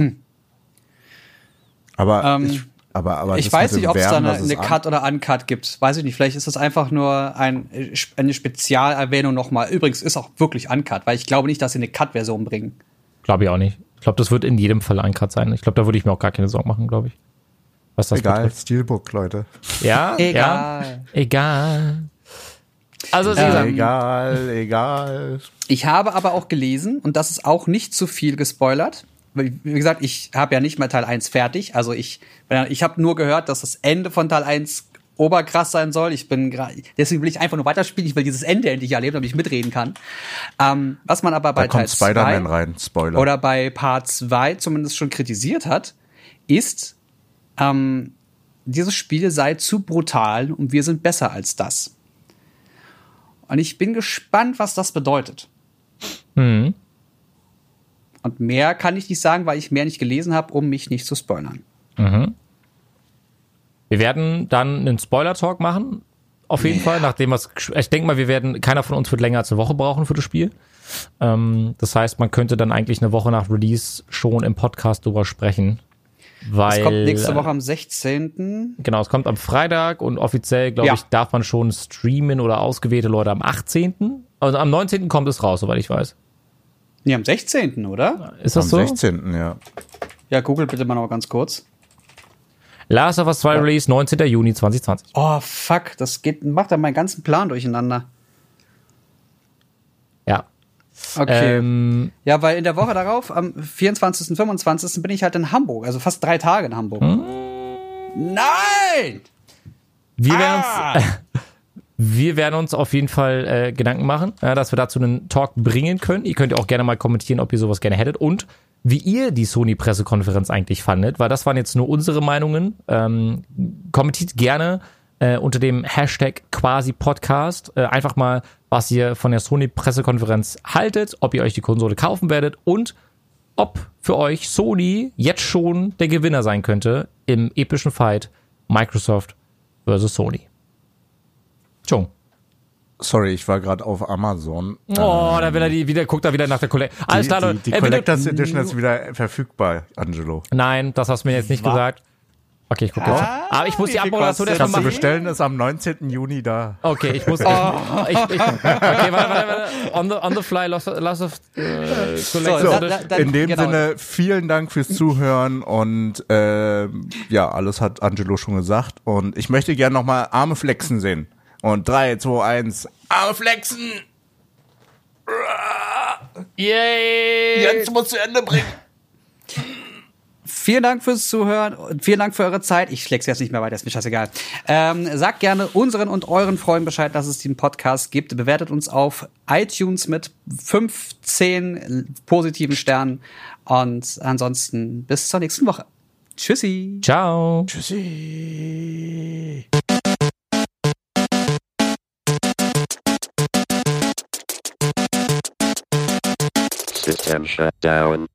Aber, Ähm, ich, aber, aber ich weiß nicht, ob es da eine, eine Cut oder Uncut gibt. Weiß ich nicht. Vielleicht ist das einfach nur ein, eine Spezialerwähnung nochmal. Übrigens ist auch wirklich Uncut, weil ich glaube nicht, dass sie eine Cut-Version bringen. Glaube ich auch nicht. Ich glaube, das wird in jedem Fall ein Cut sein. Ich glaube, da würde ich mir auch gar keine Sorgen machen, glaube ich. Was das Egal, betrifft. Steelbook, Leute. Ja, Egal. Ja, egal. Also, Ähm, egal, egal. Ich habe aber auch gelesen, und das ist auch nicht zu viel gespoilert. Wie gesagt, ich habe ja nicht mal Teil 1 fertig. Also ich, ich habe nur gehört, dass das Ende von Teil 1 oberkrass sein soll. Ich bin deswegen will ich einfach nur weiterspielen. Ich will dieses Ende endlich erleben, damit ich mitreden kann. Ähm, was man aber bei Da kommt Teil 2 Spider-Man rein, Spoiler. oder bei Part 2 zumindest schon kritisiert hat, ist, ähm, dieses Spiel sei zu brutal und wir sind besser als das. Und ich bin gespannt, was das bedeutet. Mhm. Und mehr kann ich nicht sagen, weil ich mehr nicht gelesen habe, um mich nicht zu spoilern. Wir werden dann einen Spoiler-Talk machen. Auf jeden Fall, nachdem was. Ich denke mal, wir werden, keiner von uns wird länger als eine Woche brauchen für das Spiel. Ähm, das heißt, man könnte dann eigentlich eine Woche nach Release schon im Podcast drüber sprechen. Weil, Es kommt nächste Woche am 16. Genau, es kommt am Freitag und offiziell, glaube Ja. ich, darf man schon streamen oder ausgewählte Leute am 18. Also am 19. kommt es raus, soweit ich weiß. Nee, am 16. oder? Ist Am das so? 16. ja. Ja, google bitte mal noch ganz kurz. Last of Us 2 Release 19. Juni 2020. Oh, fuck, das geht, macht dann meinen ganzen Plan durcheinander. Ja. Okay. Ähm, Ja, weil in der Woche darauf, am 24. und 25. bin ich halt in Hamburg, also fast drei Tage in Hamburg. Hm? Nein! wir werden Ah! uns. Wir werden uns auf jeden Fall äh, Gedanken machen, ja, dass wir dazu einen Talk bringen können. Ihr könnt ja auch gerne mal kommentieren, ob ihr sowas gerne hättet und wie ihr die Sony-Pressekonferenz eigentlich fandet, weil das waren jetzt nur unsere Meinungen. Ähm, kommentiert gerne äh, unter dem Hashtag quasi Podcast äh, einfach mal, was ihr von der Sony-Pressekonferenz haltet, ob ihr euch die Konsole kaufen werdet und ob für euch Sony jetzt schon der Gewinner sein könnte im epischen Fight Microsoft versus Sony. Chung. Sorry, ich war gerade auf Amazon. Oh, da will er die wieder, guckt er wieder nach der Kollektion. Alles die, klar, die, Leute. die du- Collectors Edition ist wieder verfügbar, Angelo. Nein, das hast du mir jetzt nicht gesagt. Okay, ich gucke jetzt. Aber ich muss die Abmoderation erstmal machen. bestellen, ist am 19. Juni da. Okay, ich muss. Ich, ich, okay, warte, warte, warte. On the, on the fly, loss, loss of äh, So, Collector's dann- In dem genau. Sinne, vielen Dank fürs Zuhören und ähm, ja, alles hat Angelo schon gesagt. Und ich möchte gerne nochmal Arme flexen sehen. Und 3, 2, 1, Arme flexen! Yay! Jens muss zu Ende bringen. Vielen Dank fürs Zuhören und vielen Dank für eure Zeit. Ich schläg's jetzt nicht mehr weiter, ist mir scheißegal. Ähm, sagt gerne unseren und euren Freunden Bescheid, dass es den Podcast gibt. Bewertet uns auf iTunes mit 15 positiven Sternen. Und ansonsten bis zur nächsten Woche. Tschüssi. Ciao. Tschüssi. System shut down.